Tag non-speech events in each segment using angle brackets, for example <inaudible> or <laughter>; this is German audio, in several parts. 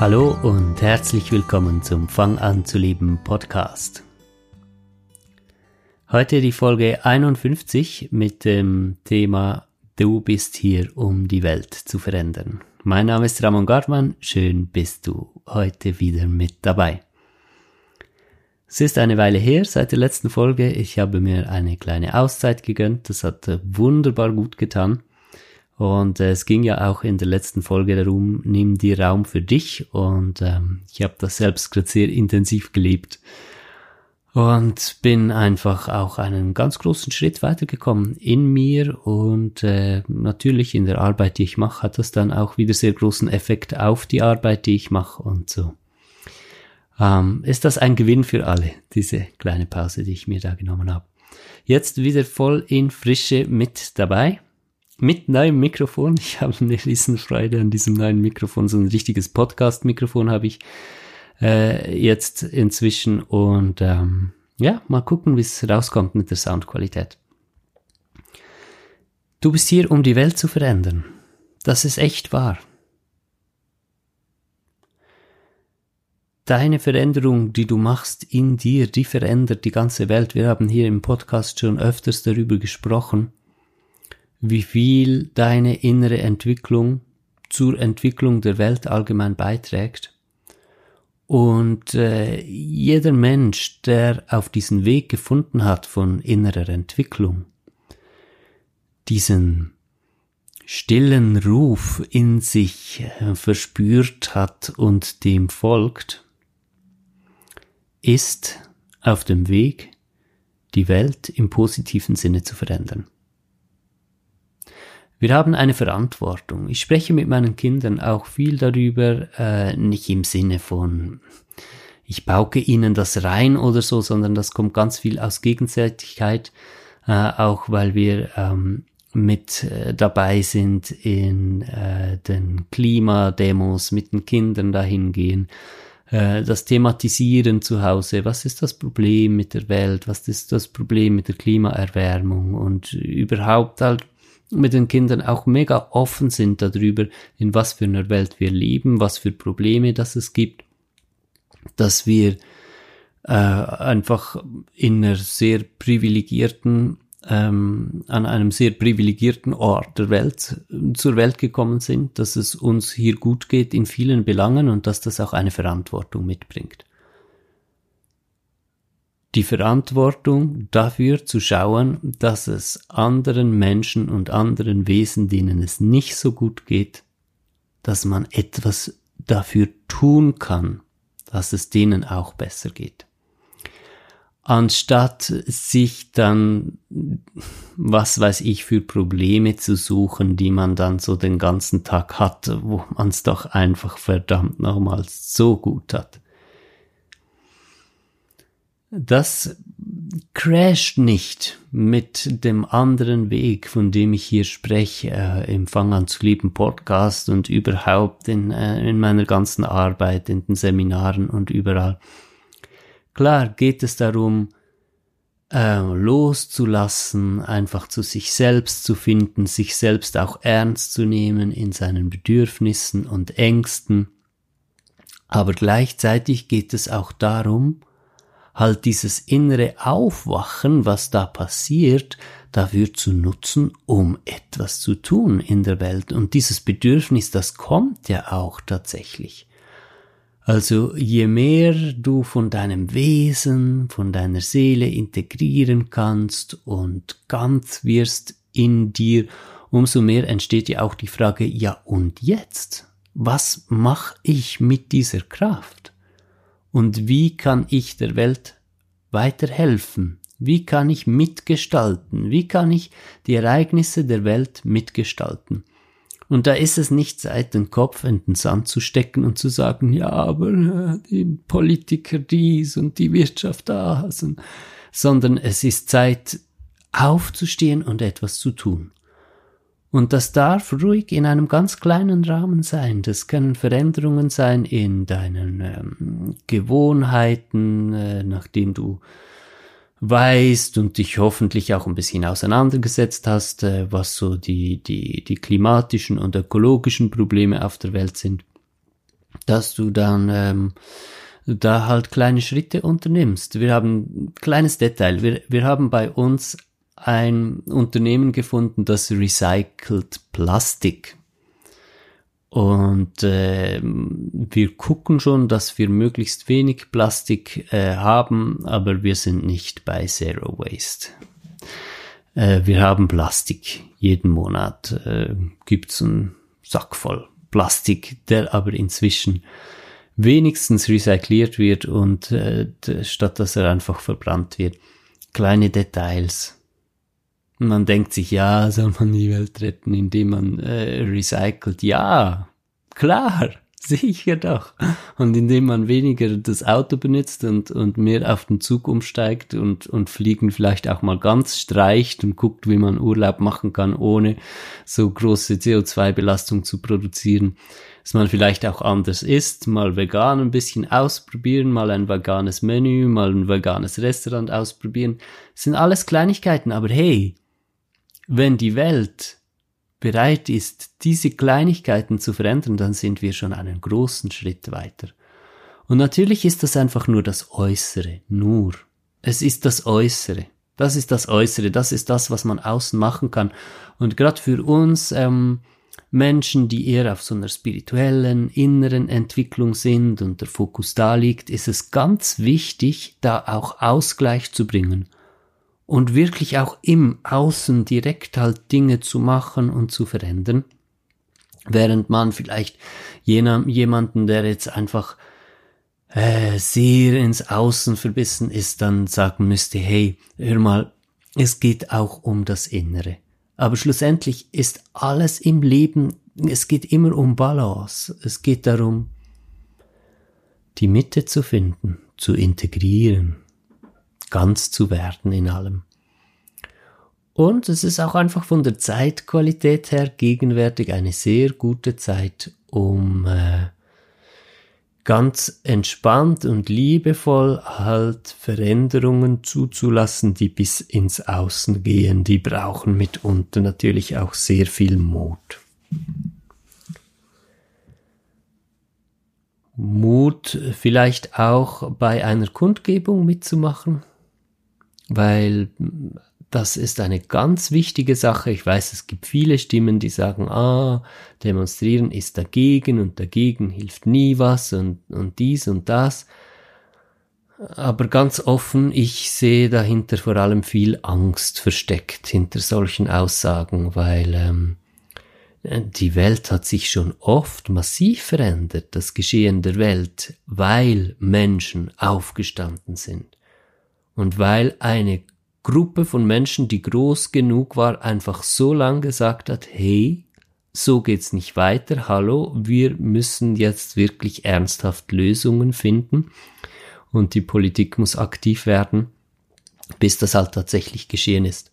Hallo und herzlich willkommen zum Fang an zu leben Podcast. Heute die Folge 51 mit dem Thema Du bist hier, um die Welt zu verändern. Mein Name ist Ramon Gartmann, schön bist du heute wieder mit dabei. Es ist eine Weile her seit der letzten Folge. Ich habe mir eine kleine Auszeit gegönnt. Das hat wunderbar gut getan. Und äh, es ging ja auch in der letzten Folge darum, nimm dir Raum für dich. Und ähm, ich habe das selbst gerade sehr intensiv gelebt. Und bin einfach auch einen ganz großen Schritt weitergekommen in mir und äh, natürlich in der Arbeit, die ich mache, hat das dann auch wieder sehr großen Effekt auf die Arbeit, die ich mache und so. Ähm, ist das ein Gewinn für alle, diese kleine Pause, die ich mir da genommen habe. Jetzt wieder voll in Frische mit dabei mit neuem Mikrofon. Ich habe eine Riesenfreude an diesem neuen Mikrofon. So ein richtiges Podcast-Mikrofon habe ich äh, jetzt inzwischen. Und ähm, ja, mal gucken, wie es rauskommt mit der Soundqualität. Du bist hier, um die Welt zu verändern. Das ist echt wahr. Deine Veränderung, die du machst in dir, die verändert die ganze Welt. Wir haben hier im Podcast schon öfters darüber gesprochen wie viel deine innere Entwicklung zur Entwicklung der Welt allgemein beiträgt. Und äh, jeder Mensch, der auf diesen Weg gefunden hat von innerer Entwicklung, diesen stillen Ruf in sich äh, verspürt hat und dem folgt, ist auf dem Weg, die Welt im positiven Sinne zu verändern. Wir haben eine Verantwortung. Ich spreche mit meinen Kindern auch viel darüber, äh, nicht im Sinne von, ich pauke ihnen das rein oder so, sondern das kommt ganz viel aus Gegenseitigkeit, äh, auch weil wir ähm, mit äh, dabei sind in äh, den Klimademos, mit den Kindern dahin gehen, äh, das Thematisieren zu Hause, was ist das Problem mit der Welt, was ist das Problem mit der Klimaerwärmung? Und überhaupt halt mit den Kindern auch mega offen sind darüber, in was für einer Welt wir leben, was für Probleme das es gibt, dass wir äh, einfach in einer sehr privilegierten, ähm, an einem sehr privilegierten Ort der Welt zur Welt gekommen sind, dass es uns hier gut geht in vielen Belangen und dass das auch eine Verantwortung mitbringt die Verantwortung dafür zu schauen, dass es anderen Menschen und anderen Wesen, denen es nicht so gut geht, dass man etwas dafür tun kann, dass es denen auch besser geht. Anstatt sich dann, was weiß ich, für Probleme zu suchen, die man dann so den ganzen Tag hat, wo man es doch einfach verdammt nochmals so gut hat das crasht nicht mit dem anderen Weg, von dem ich hier spreche, äh, im Fang an zu lieben Podcast und überhaupt in, äh, in meiner ganzen Arbeit, in den Seminaren und überall. Klar geht es darum, äh, loszulassen, einfach zu sich selbst zu finden, sich selbst auch ernst zu nehmen in seinen Bedürfnissen und Ängsten. Aber gleichzeitig geht es auch darum, halt dieses innere Aufwachen, was da passiert, dafür zu nutzen, um etwas zu tun in der Welt. Und dieses Bedürfnis, das kommt ja auch tatsächlich. Also je mehr du von deinem Wesen, von deiner Seele integrieren kannst und ganz wirst in dir, umso mehr entsteht ja auch die Frage, ja und jetzt? Was mache ich mit dieser Kraft? Und wie kann ich der Welt weiterhelfen? Wie kann ich mitgestalten? Wie kann ich die Ereignisse der Welt mitgestalten? Und da ist es nicht Zeit, den Kopf in den Sand zu stecken und zu sagen, ja, aber äh, die Politiker dies und die Wirtschaft das, sondern es ist Zeit, aufzustehen und etwas zu tun. Und das darf ruhig in einem ganz kleinen Rahmen sein. Das können Veränderungen sein in deinen ähm, Gewohnheiten, äh, nachdem du weißt und dich hoffentlich auch ein bisschen auseinandergesetzt hast, äh, was so die, die, die klimatischen und ökologischen Probleme auf der Welt sind. dass du dann ähm, da halt kleine Schritte unternimmst. Wir haben kleines Detail. Wir, wir haben bei uns ein Unternehmen gefunden, das recycelt Plastik. Und äh, wir gucken schon, dass wir möglichst wenig Plastik äh, haben, aber wir sind nicht bei Zero Waste. Äh, wir haben Plastik. Jeden Monat äh, gibt's einen Sack voll Plastik, der aber inzwischen wenigstens recycliert wird und äh, statt dass er einfach verbrannt wird. Kleine Details. Man denkt sich, ja, soll man die Welt retten, indem man äh, recycelt? Ja, klar, <laughs> sicher doch. Und indem man weniger das Auto benutzt und, und mehr auf den Zug umsteigt und, und Fliegen vielleicht auch mal ganz streicht und guckt, wie man Urlaub machen kann, ohne so große CO2-Belastung zu produzieren dass man vielleicht auch anders isst, mal vegan ein bisschen ausprobieren, mal ein veganes Menü, mal ein veganes Restaurant ausprobieren. Das sind alles Kleinigkeiten, aber hey, wenn die Welt bereit ist, diese Kleinigkeiten zu verändern, dann sind wir schon einen großen Schritt weiter. Und natürlich ist das einfach nur das Äußere, nur. Es ist das Äußere. Das ist das Äußere, das ist das, was man außen machen kann. Und gerade für uns ähm, Menschen, die eher auf so einer spirituellen, inneren Entwicklung sind und der Fokus da liegt, ist es ganz wichtig, da auch Ausgleich zu bringen und wirklich auch im Außen direkt halt Dinge zu machen und zu verändern, während man vielleicht jener, jemanden, der jetzt einfach äh, sehr ins Außen verbissen ist, dann sagen müsste, hey, hör mal, es geht auch um das Innere. Aber schlussendlich ist alles im Leben, es geht immer um Balance. Es geht darum, die Mitte zu finden, zu integrieren, ganz zu werden in allem. Und es ist auch einfach von der Zeitqualität her gegenwärtig eine sehr gute Zeit, um äh, ganz entspannt und liebevoll halt Veränderungen zuzulassen, die bis ins Außen gehen. Die brauchen mitunter natürlich auch sehr viel Mut. Mut vielleicht auch bei einer Kundgebung mitzumachen, weil das ist eine ganz wichtige Sache. Ich weiß, es gibt viele Stimmen, die sagen, ah, demonstrieren ist dagegen und dagegen hilft nie was und, und dies und das. Aber ganz offen, ich sehe dahinter vor allem viel Angst versteckt hinter solchen Aussagen, weil ähm, die Welt hat sich schon oft massiv verändert, das Geschehen der Welt, weil Menschen aufgestanden sind und weil eine Gruppe von Menschen, die groß genug war, einfach so lang gesagt hat, hey, so geht's nicht weiter, hallo, wir müssen jetzt wirklich ernsthaft Lösungen finden und die Politik muss aktiv werden, bis das halt tatsächlich geschehen ist.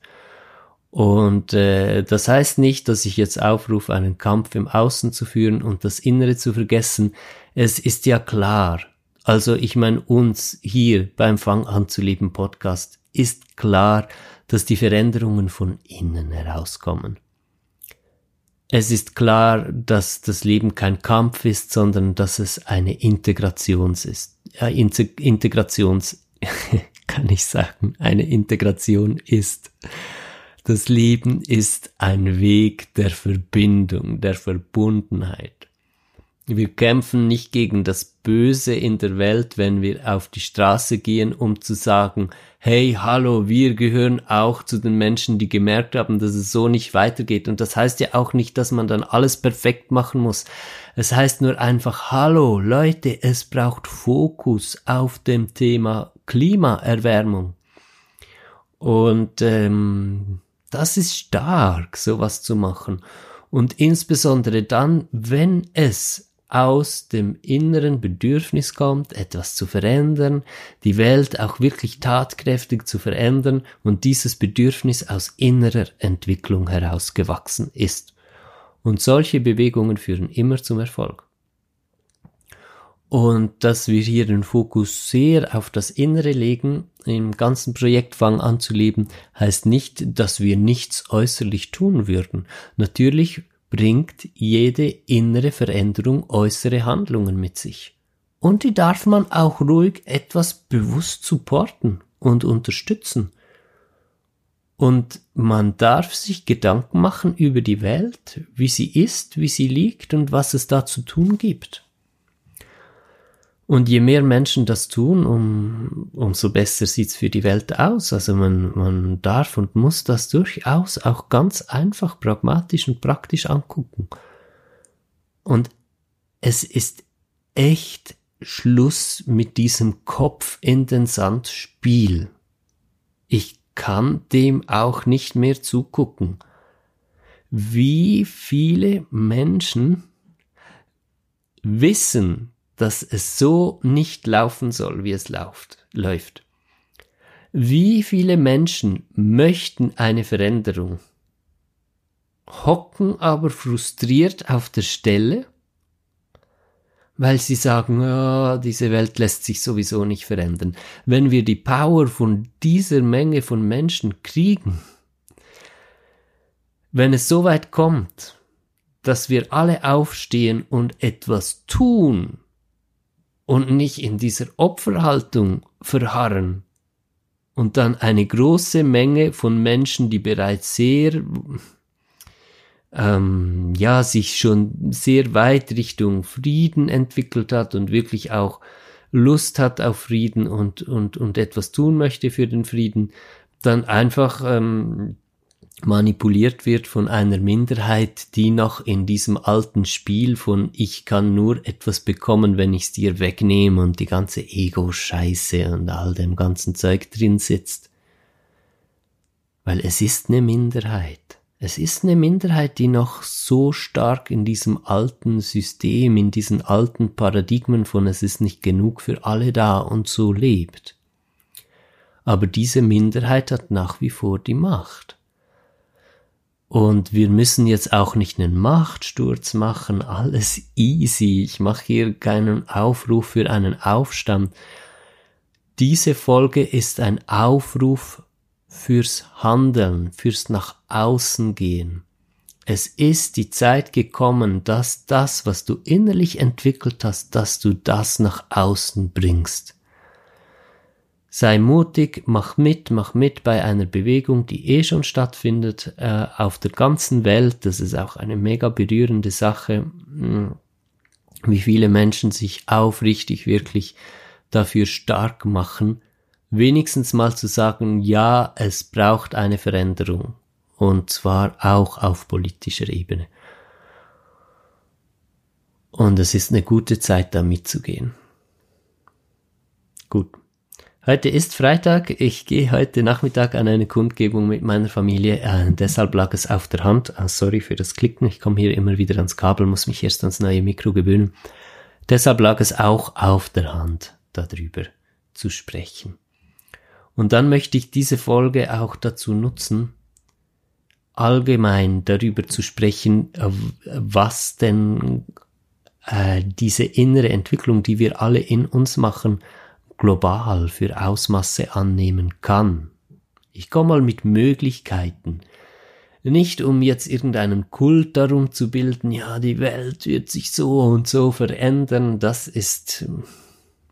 Und äh, das heißt nicht, dass ich jetzt aufrufe, einen Kampf im Außen zu führen und das Innere zu vergessen. Es ist ja klar. Also ich meine uns hier beim Fang an zu leben Podcast ist klar, dass die Veränderungen von innen herauskommen. Es ist klar, dass das Leben kein Kampf ist, sondern dass es eine Integrations ist. Ja, Integrations, <laughs> kann ich sagen, eine Integration ist. Das Leben ist ein Weg der Verbindung, der Verbundenheit. Wir kämpfen nicht gegen das Böse in der Welt, wenn wir auf die Straße gehen, um zu sagen, hey, hallo, wir gehören auch zu den Menschen, die gemerkt haben, dass es so nicht weitergeht. Und das heißt ja auch nicht, dass man dann alles perfekt machen muss. Es heißt nur einfach, hallo, Leute, es braucht Fokus auf dem Thema Klimaerwärmung. Und ähm, das ist stark, sowas zu machen. Und insbesondere dann, wenn es aus dem inneren Bedürfnis kommt, etwas zu verändern, die Welt auch wirklich tatkräftig zu verändern und dieses Bedürfnis aus innerer Entwicklung herausgewachsen ist. Und solche Bewegungen führen immer zum Erfolg. Und dass wir hier den Fokus sehr auf das Innere legen, im ganzen Projekt Fang an heißt nicht, dass wir nichts äußerlich tun würden. Natürlich bringt jede innere Veränderung äußere Handlungen mit sich. Und die darf man auch ruhig etwas bewusst supporten und unterstützen. Und man darf sich Gedanken machen über die Welt, wie sie ist, wie sie liegt und was es da zu tun gibt. Und je mehr Menschen das tun, um, umso besser sieht's für die Welt aus. Also man, man darf und muss das durchaus auch ganz einfach, pragmatisch und praktisch angucken. Und es ist echt Schluss mit diesem Kopf in den Sand Spiel. Ich kann dem auch nicht mehr zugucken. Wie viele Menschen wissen, dass es so nicht laufen soll, wie es läuft, läuft. Wie viele Menschen möchten eine Veränderung, hocken aber frustriert auf der Stelle, weil sie sagen, oh, diese Welt lässt sich sowieso nicht verändern. Wenn wir die Power von dieser Menge von Menschen kriegen, wenn es so weit kommt, dass wir alle aufstehen und etwas tun, und nicht in dieser Opferhaltung verharren. Und dann eine große Menge von Menschen, die bereits sehr, ähm, ja, sich schon sehr weit Richtung Frieden entwickelt hat und wirklich auch Lust hat auf Frieden und, und, und etwas tun möchte für den Frieden, dann einfach ähm, manipuliert wird von einer Minderheit, die noch in diesem alten Spiel von ich kann nur etwas bekommen, wenn ich's dir wegnehme und die ganze Ego-Scheiße und all dem ganzen Zeug drin sitzt. Weil es ist eine Minderheit. Es ist eine Minderheit, die noch so stark in diesem alten System, in diesen alten Paradigmen von es ist nicht genug für alle da und so lebt. Aber diese Minderheit hat nach wie vor die Macht. Und wir müssen jetzt auch nicht einen Machtsturz machen, alles easy. Ich mache hier keinen Aufruf für einen Aufstand. Diese Folge ist ein Aufruf fürs Handeln, fürs nach außen gehen. Es ist die Zeit gekommen, dass das, was du innerlich entwickelt hast, dass du das nach außen bringst. Sei mutig, mach mit, mach mit bei einer Bewegung, die eh schon stattfindet äh, auf der ganzen Welt. Das ist auch eine mega berührende Sache, hm, wie viele Menschen sich aufrichtig wirklich dafür stark machen, wenigstens mal zu sagen, ja, es braucht eine Veränderung. Und zwar auch auf politischer Ebene. Und es ist eine gute Zeit, da mitzugehen. Gut. Heute ist Freitag. Ich gehe heute Nachmittag an eine Kundgebung mit meiner Familie. Äh, deshalb lag es auf der Hand. Äh, sorry für das Klicken. Ich komme hier immer wieder ans Kabel, muss mich erst ans neue Mikro gewöhnen. Deshalb lag es auch auf der Hand, darüber zu sprechen. Und dann möchte ich diese Folge auch dazu nutzen, allgemein darüber zu sprechen, äh, was denn äh, diese innere Entwicklung, die wir alle in uns machen, global für Ausmaße annehmen kann. Ich komme mal mit Möglichkeiten. Nicht um jetzt irgendeinen Kult darum zu bilden, ja, die Welt wird sich so und so verändern, das ist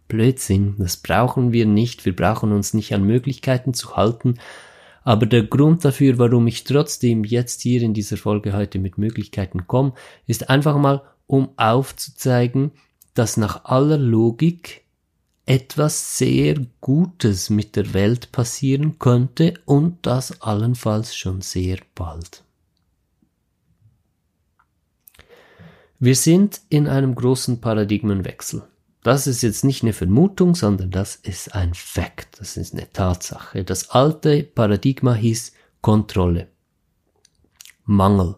Blödsinn, das brauchen wir nicht, wir brauchen uns nicht an Möglichkeiten zu halten, aber der Grund dafür, warum ich trotzdem jetzt hier in dieser Folge heute mit Möglichkeiten komme, ist einfach mal, um aufzuzeigen, dass nach aller Logik etwas sehr Gutes mit der Welt passieren könnte und das allenfalls schon sehr bald. Wir sind in einem großen Paradigmenwechsel. Das ist jetzt nicht eine Vermutung, sondern das ist ein Fakt, das ist eine Tatsache. Das alte Paradigma hieß Kontrolle, Mangel,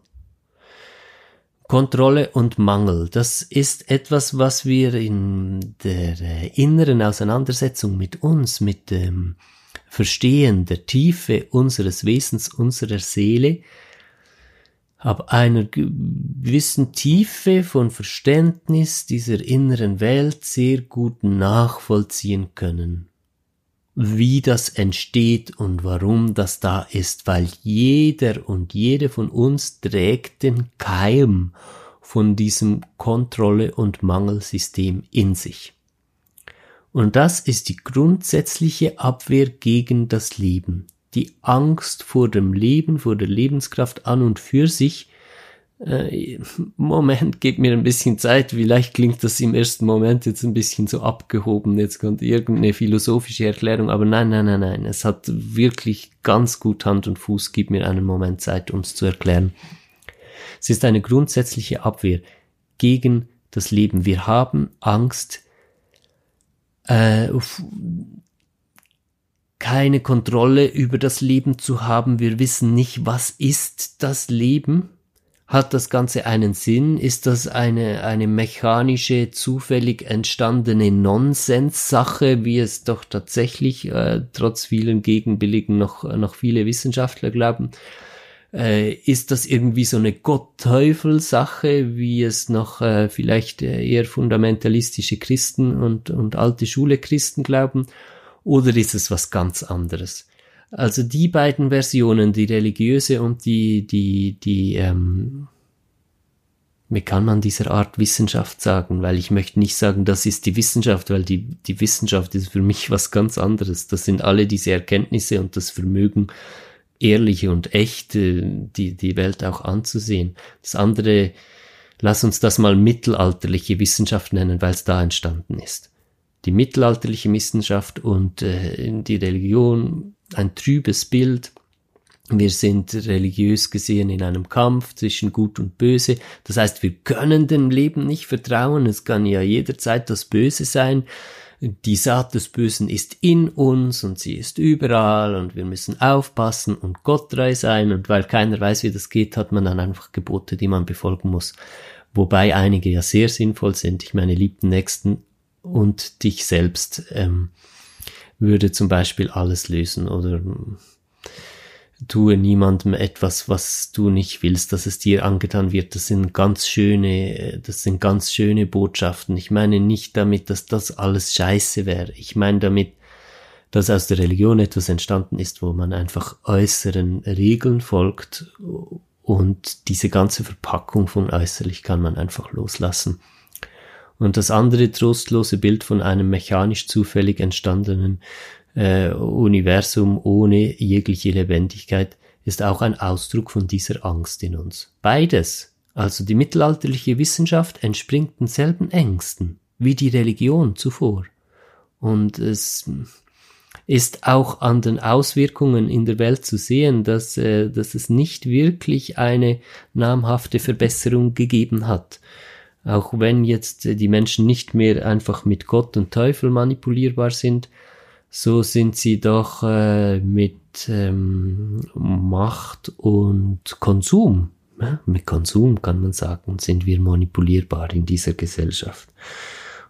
Kontrolle und Mangel, das ist etwas, was wir in der inneren Auseinandersetzung mit uns, mit dem Verstehen der Tiefe unseres Wesens, unserer Seele, ab einer gewissen Tiefe von Verständnis dieser inneren Welt sehr gut nachvollziehen können. Wie das entsteht und warum das da ist, weil jeder und jede von uns trägt den Keim von diesem Kontrolle- und Mangelsystem in sich. Und das ist die grundsätzliche Abwehr gegen das Leben. Die Angst vor dem Leben, vor der Lebenskraft an und für sich, äh, Moment, gebt mir ein bisschen Zeit. Vielleicht klingt das im ersten Moment jetzt ein bisschen so abgehoben. Jetzt kommt irgendeine philosophische Erklärung. Aber nein, nein, nein, nein. Es hat wirklich ganz gut Hand und Fuß. Gib mir einen Moment Zeit, es zu erklären. Es ist eine grundsätzliche Abwehr gegen das Leben. Wir haben Angst, äh, keine Kontrolle über das Leben zu haben. Wir wissen nicht, was ist das Leben hat das Ganze einen Sinn? Ist das eine, eine mechanische, zufällig entstandene Nonsens-Sache, wie es doch tatsächlich äh, trotz vielen Gegenbilligen noch, noch viele Wissenschaftler glauben? Äh, ist das irgendwie so eine Gott-Teufel-Sache, wie es noch äh, vielleicht eher fundamentalistische Christen und, und alte Schule Christen glauben? Oder ist es was ganz anderes? Also die beiden Versionen, die religiöse und die, die, die, ähm, wie kann man dieser Art Wissenschaft sagen? Weil ich möchte nicht sagen, das ist die Wissenschaft, weil die, die Wissenschaft ist für mich <laughs> was ganz anderes. Das sind alle diese Erkenntnisse und das Vermögen, ehrliche und echte, die, die Welt auch anzusehen. Das andere, lass uns das mal mittelalterliche Wissenschaft nennen, weil es da entstanden ist. Die mittelalterliche Wissenschaft und äh, die Religion ein trübes Bild. Wir sind religiös gesehen in einem Kampf zwischen Gut und Böse. Das heißt, wir können dem Leben nicht vertrauen. Es kann ja jederzeit das Böse sein. Die Saat des Bösen ist in uns und sie ist überall und wir müssen aufpassen und gotttreu sein. Und weil keiner weiß, wie das geht, hat man dann einfach Gebote, die man befolgen muss. Wobei einige ja sehr sinnvoll sind. Ich meine, liebten Nächsten und dich selbst. Ähm, würde zum Beispiel alles lösen oder tue niemandem etwas, was du nicht willst, dass es dir angetan wird. Das sind ganz schöne, das sind ganz schöne Botschaften. Ich meine nicht damit, dass das alles scheiße wäre. Ich meine damit, dass aus der Religion etwas entstanden ist, wo man einfach äußeren Regeln folgt und diese ganze Verpackung von äußerlich kann man einfach loslassen. Und das andere trostlose Bild von einem mechanisch zufällig entstandenen äh, Universum ohne jegliche Lebendigkeit ist auch ein Ausdruck von dieser Angst in uns. Beides, also die mittelalterliche Wissenschaft entspringt denselben Ängsten wie die Religion zuvor. Und es ist auch an den Auswirkungen in der Welt zu sehen, dass, äh, dass es nicht wirklich eine namhafte Verbesserung gegeben hat. Auch wenn jetzt die Menschen nicht mehr einfach mit Gott und Teufel manipulierbar sind, so sind sie doch äh, mit ähm, Macht und Konsum, ja, mit Konsum kann man sagen, sind wir manipulierbar in dieser Gesellschaft.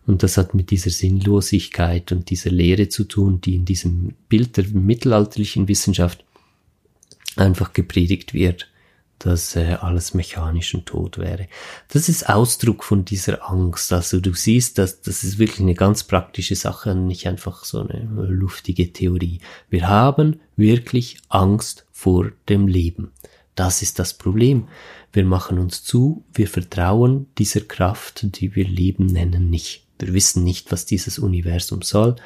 Und das hat mit dieser Sinnlosigkeit und dieser Lehre zu tun, die in diesem Bild der mittelalterlichen Wissenschaft einfach gepredigt wird dass äh, alles mechanisch und tot wäre. Das ist Ausdruck von dieser Angst. Also du siehst, dass das ist wirklich eine ganz praktische Sache und nicht einfach so eine luftige Theorie. Wir haben wirklich Angst vor dem Leben. Das ist das Problem. Wir machen uns zu, wir vertrauen dieser Kraft, die wir Leben nennen, nicht. Wir wissen nicht, was dieses Universum soll.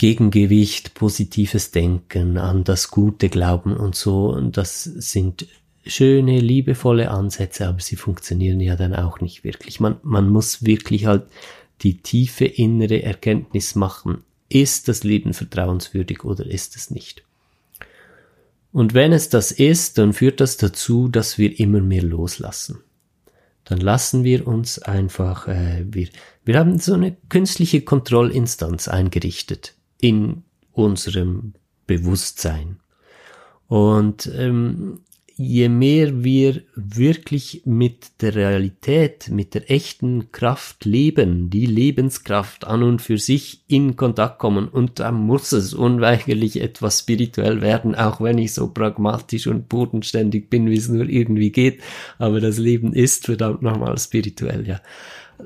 Gegengewicht, positives Denken, an das Gute glauben und so. Das sind schöne, liebevolle Ansätze, aber sie funktionieren ja dann auch nicht wirklich. Man, man muss wirklich halt die tiefe innere Erkenntnis machen. Ist das Leben vertrauenswürdig oder ist es nicht? Und wenn es das ist, dann führt das dazu, dass wir immer mehr loslassen. Dann lassen wir uns einfach, äh, wir, wir haben so eine künstliche Kontrollinstanz eingerichtet in unserem Bewusstsein. Und ähm, je mehr wir wirklich mit der Realität, mit der echten Kraft leben, die Lebenskraft an und für sich in Kontakt kommen, und da muss es unweigerlich etwas spirituell werden, auch wenn ich so pragmatisch und bodenständig bin, wie es nur irgendwie geht, aber das Leben ist verdammt nochmal spirituell, ja.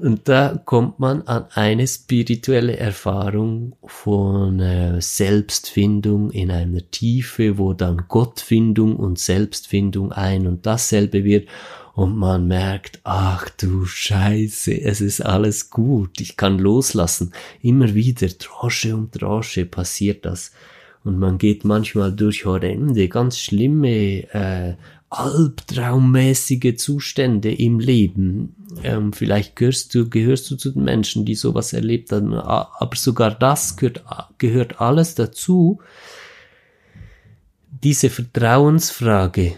Und da kommt man an eine spirituelle Erfahrung von äh, Selbstfindung in einer Tiefe, wo dann Gottfindung und Selbstfindung ein und dasselbe wird und man merkt, ach du Scheiße, es ist alles gut, ich kann loslassen. Immer wieder, Drosche um Drosche passiert das. Und man geht manchmal durch horrende, ganz schlimme, äh, albtraummäßige Zustände im Leben. Ähm, vielleicht gehörst du, gehörst du zu den Menschen, die sowas erlebt haben, aber sogar das gehört, gehört alles dazu. Diese Vertrauensfrage,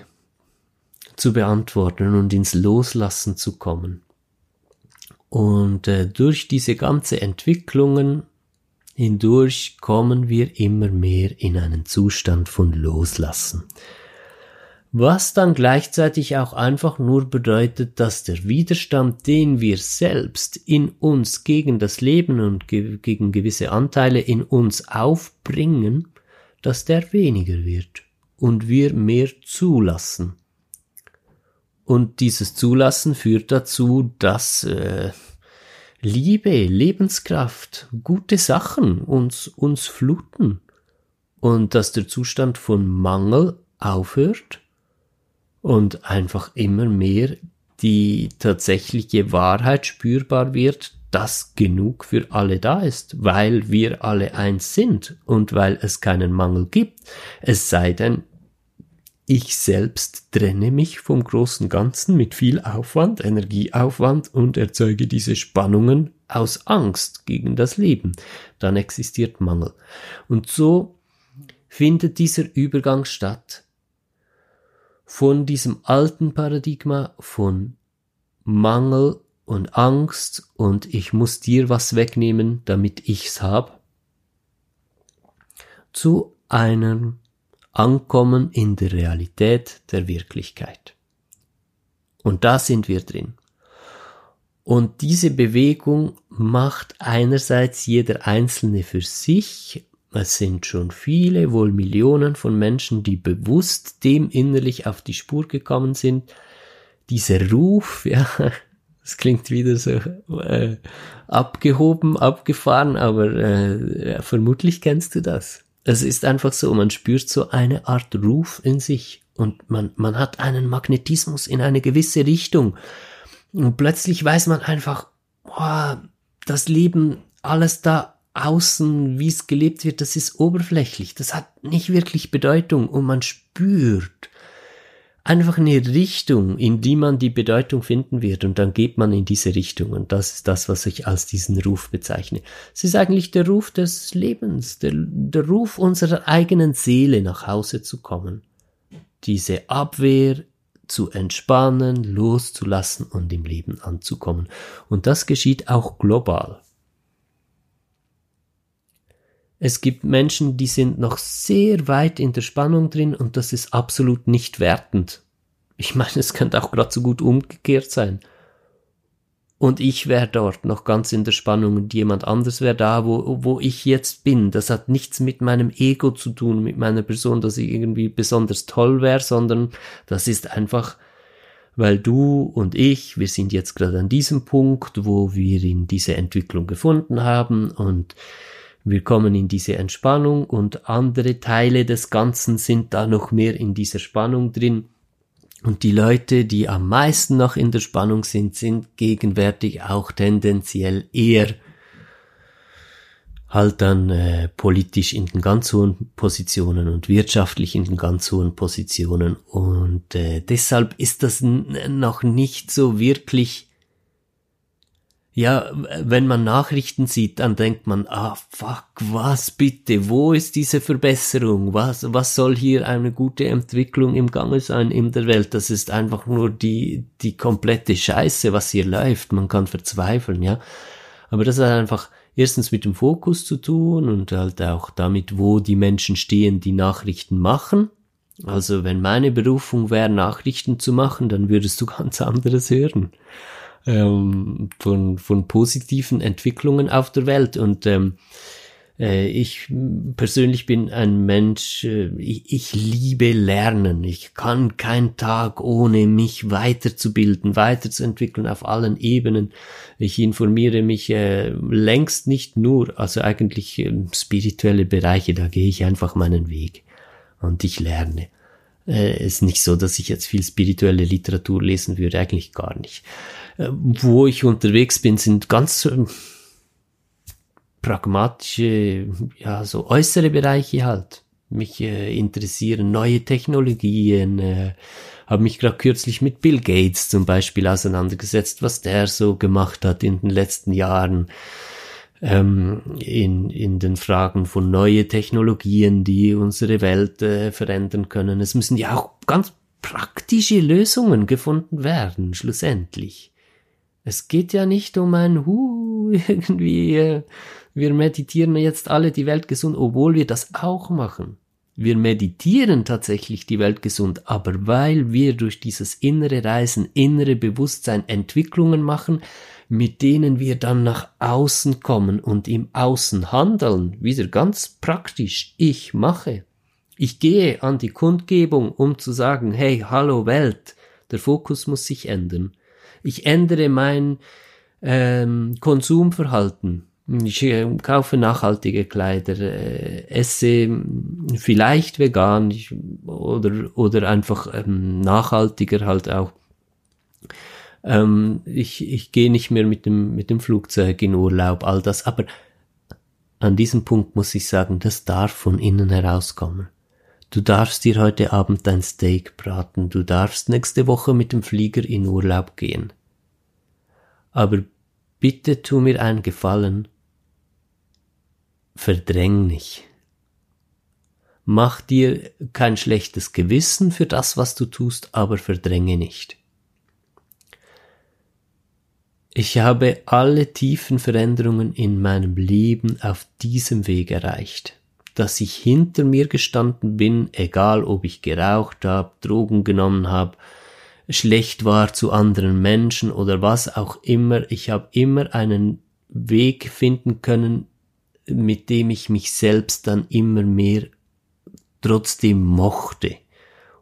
zu beantworten und ins Loslassen zu kommen. Und äh, durch diese ganze Entwicklungen hindurch kommen wir immer mehr in einen Zustand von Loslassen. Was dann gleichzeitig auch einfach nur bedeutet, dass der Widerstand, den wir selbst in uns gegen das Leben und ge gegen gewisse Anteile in uns aufbringen, dass der weniger wird und wir mehr zulassen. Und dieses Zulassen führt dazu, dass äh, Liebe, Lebenskraft, gute Sachen uns, uns fluten. Und dass der Zustand von Mangel aufhört und einfach immer mehr die tatsächliche Wahrheit spürbar wird, dass genug für alle da ist, weil wir alle eins sind und weil es keinen Mangel gibt. Es sei denn, ich selbst trenne mich vom großen Ganzen mit viel Aufwand, Energieaufwand und erzeuge diese Spannungen aus Angst gegen das Leben. Dann existiert Mangel. Und so findet dieser Übergang statt von diesem alten Paradigma von Mangel und Angst und ich muss dir was wegnehmen, damit ich's hab, zu einem Ankommen in der Realität der Wirklichkeit. Und da sind wir drin. Und diese Bewegung macht einerseits jeder Einzelne für sich. Es sind schon viele, wohl Millionen von Menschen, die bewusst dem innerlich auf die Spur gekommen sind. Dieser Ruf, <laughs> ja, das klingt wieder so äh, abgehoben, abgefahren, aber äh, vermutlich kennst du das. Es ist einfach so, man spürt so eine Art Ruf in sich und man, man hat einen Magnetismus in eine gewisse Richtung. Und plötzlich weiß man einfach, boah, das Leben, alles da außen, wie es gelebt wird, das ist oberflächlich. Das hat nicht wirklich Bedeutung und man spürt, einfach eine Richtung, in die man die Bedeutung finden wird und dann geht man in diese Richtung und das ist das, was ich als diesen Ruf bezeichne. Es ist eigentlich der Ruf des Lebens, der, der Ruf unserer eigenen Seele nach Hause zu kommen. Diese Abwehr zu entspannen, loszulassen und im Leben anzukommen. Und das geschieht auch global. Es gibt Menschen, die sind noch sehr weit in der Spannung drin und das ist absolut nicht wertend. Ich meine, es könnte auch gerade so gut umgekehrt sein. Und ich wäre dort noch ganz in der Spannung und jemand anders wäre da, wo, wo ich jetzt bin. Das hat nichts mit meinem Ego zu tun, mit meiner Person, dass ich irgendwie besonders toll wäre, sondern das ist einfach, weil du und ich, wir sind jetzt gerade an diesem Punkt, wo wir in diese Entwicklung gefunden haben und wir kommen in diese Entspannung und andere Teile des Ganzen sind da noch mehr in dieser Spannung drin. Und die Leute, die am meisten noch in der Spannung sind, sind gegenwärtig auch tendenziell eher halt dann äh, politisch in den ganz hohen Positionen und wirtschaftlich in den ganz hohen Positionen. Und äh, deshalb ist das noch nicht so wirklich ja, wenn man Nachrichten sieht, dann denkt man, ah, fuck, was bitte, wo ist diese Verbesserung? Was, was soll hier eine gute Entwicklung im Gange sein in der Welt? Das ist einfach nur die, die komplette Scheiße, was hier läuft. Man kann verzweifeln, ja. Aber das hat einfach erstens mit dem Fokus zu tun und halt auch damit, wo die Menschen stehen, die Nachrichten machen. Also wenn meine Berufung wäre, Nachrichten zu machen, dann würdest du <laughs> ganz anderes hören ähm, von, von positiven Entwicklungen auf der Welt. Und ähm, Äh, ich persönlich bin ein Mensch, äh, ich, ich, liebe Lernen. Ich kann keinen Tag ohne mich weiterzubilden, weiterzuentwickeln auf allen Ebenen. Ich informiere mich äh, längst nicht nur, also eigentlich äh, spirituelle Bereiche, da gehe ich einfach meinen Weg und ich lerne. Äh, ist nicht so, dass ich jetzt viel spirituelle Literatur lesen würde, eigentlich gar nicht. Wo ich unterwegs bin, sind ganz pragmatische, ja, so äußere Bereiche halt. Mich äh, interessieren neue Technologien, äh, habe mich gerade kürzlich mit Bill Gates zum Beispiel auseinandergesetzt, was der so gemacht hat in den letzten Jahren ähm, in, in den Fragen von neue Technologien, die unsere Welt äh, verändern können. Es müssen ja auch ganz praktische Lösungen gefunden werden, schlussendlich. Es geht ja nicht um ein Hu, <laughs> irgendwie, äh, wir meditieren jetzt alle die Welt gesund, obwohl wir das auch machen. Wir meditieren tatsächlich die Welt gesund, aber weil wir durch dieses innere Reisen, innere Bewusstsein Entwicklungen machen, mit denen wir dann nach außen kommen und im Außen handeln, wieder ganz praktisch, ich mache. Ich gehe an die Kundgebung, um zu sagen, hey, hallo Welt, der Fokus muss sich ändern. Ich ändere mein ähm, Konsumverhalten. Ich äh, kaufe nachhaltige Kleider, äh, esse vielleicht vegan ich, oder, oder einfach ähm, nachhaltiger halt auch. Ähm, ich ich gehe nicht mehr mit dem, mit dem Flugzeug in Urlaub, all das. Aber an diesem Punkt muss ich sagen, das darf von innen herauskommen. Du darfst dir heute Abend dein Steak braten, du darfst nächste Woche mit dem Flieger in Urlaub gehen. Aber bitte tu mir einen Gefallen verdräng nicht. Mach dir kein schlechtes Gewissen für das, was du tust, aber verdränge nicht. Ich habe alle tiefen Veränderungen in meinem Leben auf diesem Weg erreicht. Dass ich hinter mir gestanden bin, egal ob ich geraucht habe, Drogen genommen habe, schlecht war zu anderen Menschen oder was auch immer, ich habe immer einen Weg finden können, mit dem ich mich selbst dann immer mehr trotzdem mochte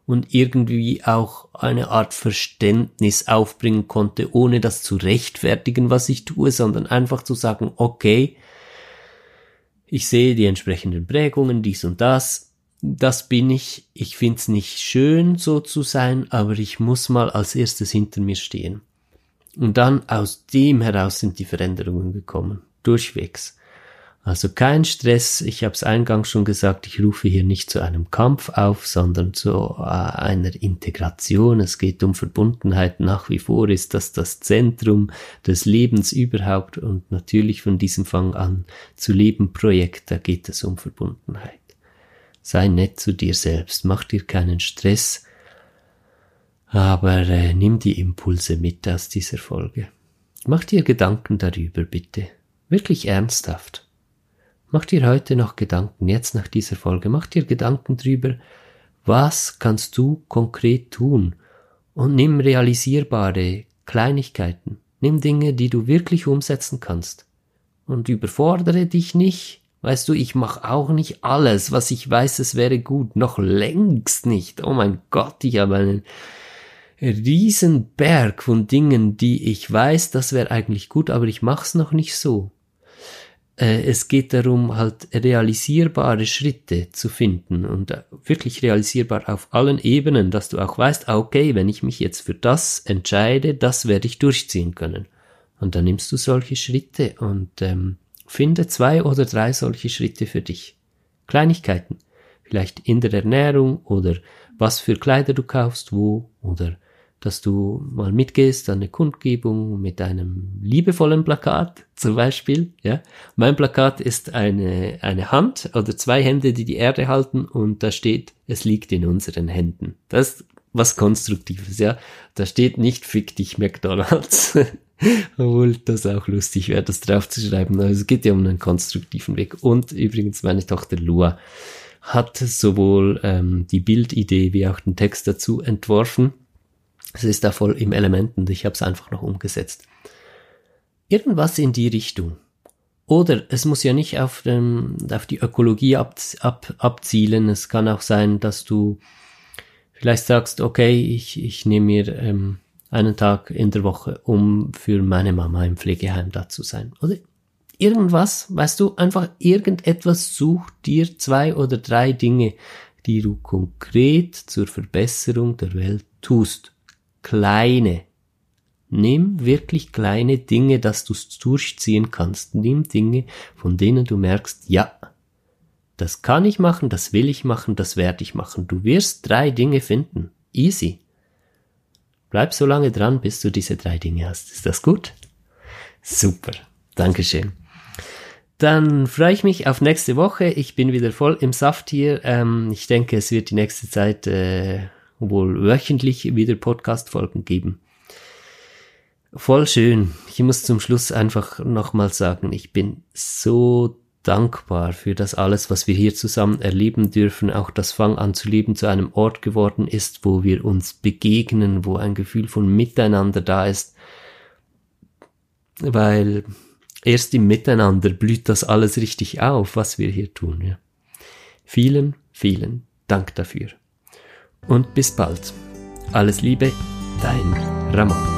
und irgendwie auch eine Art Verständnis aufbringen konnte, ohne das zu rechtfertigen, was ich tue, sondern einfach zu sagen, okay, ich sehe die entsprechenden Prägungen, dies und das, das bin ich, ich find's nicht schön so zu sein, aber ich muss mal als erstes hinter mir stehen. Und dann aus dem heraus sind die Veränderungen gekommen, durchwegs. Also kein Stress, ich habe es eingangs schon gesagt, ich rufe hier nicht zu einem Kampf auf, sondern zu äh, einer Integration. Es geht um Verbundenheit. Nach wie vor ist das das Zentrum des Lebens überhaupt und natürlich von diesem Fang an zu leben Projekt, da geht es um Verbundenheit. Sei nett zu dir selbst, mach dir keinen Stress, aber äh, nimm die Impulse mit aus dieser Folge. Mach dir Gedanken darüber, bitte. Wirklich ernsthaft. Mach dir heute noch Gedanken, jetzt nach dieser Folge, mach dir Gedanken drüber, was kannst du konkret tun? Und nimm realisierbare Kleinigkeiten, nimm Dinge, die du wirklich umsetzen kannst. Und überfordere dich nicht. Weißt du, ich mache auch nicht alles, was ich weiß, es wäre gut, noch längst nicht. Oh mein Gott, ich habe einen riesen Berg von Dingen, die ich weiß, das wäre eigentlich gut, aber ich mach's noch nicht so es geht darum, halt realisierbare Schritte zu finden und äh, wirklich realisierbar auf allen Ebenen, dass du auch weißt, ah, okay, wenn ich mich jetzt für das entscheide, das werde ich durchziehen können. Und dann nimmst du solche Schritte und ähm, finde zwei oder drei solche Schritte für dich. Kleinigkeiten. Vielleicht in der Ernährung oder was für Kleider du kaufst, wo oder dass du mal mitgehst an eine Kundgebung mit einem liebevollen Plakat <laughs> zum Beispiel. Ja, mein Plakat ist eine eine Hand oder zwei Hände, die die Erde halten und da steht: Es liegt in unseren Händen. Das ist was Konstruktives. Ja, da steht nicht Fick dich McDonald's. <laughs> Obwohl das auch lustig wäre, das draufzuschreiben. Also es geht ja um einen konstruktiven Weg. Und übrigens meine Tochter Lua hat sowohl ähm, die Bildidee wie auch den Text dazu entworfen es ist da voll im Element und ich habe es einfach noch umgesetzt. Irgendwas in die Richtung. Oder es muss ja nicht auf, dem, auf die Ökologie ab, ab, abzielen. Es kann auch sein, dass du vielleicht sagst, okay, ich, ich nehme mir ähm, einen Tag in der Woche, um für meine Mama im Pflegeheim da zu sein. Oder irgendwas, weißt du, einfach irgendetwas such dir zwei oder drei Dinge, die du konkret zur Verbesserung der Welt tust. Kleine. Nimm wirklich kleine Dinge, dass du durchziehen kannst. Nimm Dinge, von denen du merkst, ja, das kann ich machen, das will ich machen, das werde ich machen. Du wirst drei Dinge finden. Easy. Bleib so lange dran, bis du diese drei Dinge hast. Ist das gut? Super. Dankeschön. Dann freue ich mich auf nächste Woche. Ich bin wieder voll im Saft hier. Ähm, ich denke, es wird die nächste Zeit äh, wohl wöchentlich wieder Podcast-Folgen geben. Voll schön. Ich muss zum Schluss einfach nochmal sagen, ich bin so dankbar für das alles, was wir hier zusammen erleben dürfen, auch das Fang an zu leben zu einem Ort geworden ist, wo wir uns begegnen, wo ein Gefühl von Miteinander da ist, weil erst im Miteinander blüht das alles richtig auf, was wir hier tun. Ja. Vielen, vielen Dank dafür. Und bis bald. Alles Liebe, dein Ramon.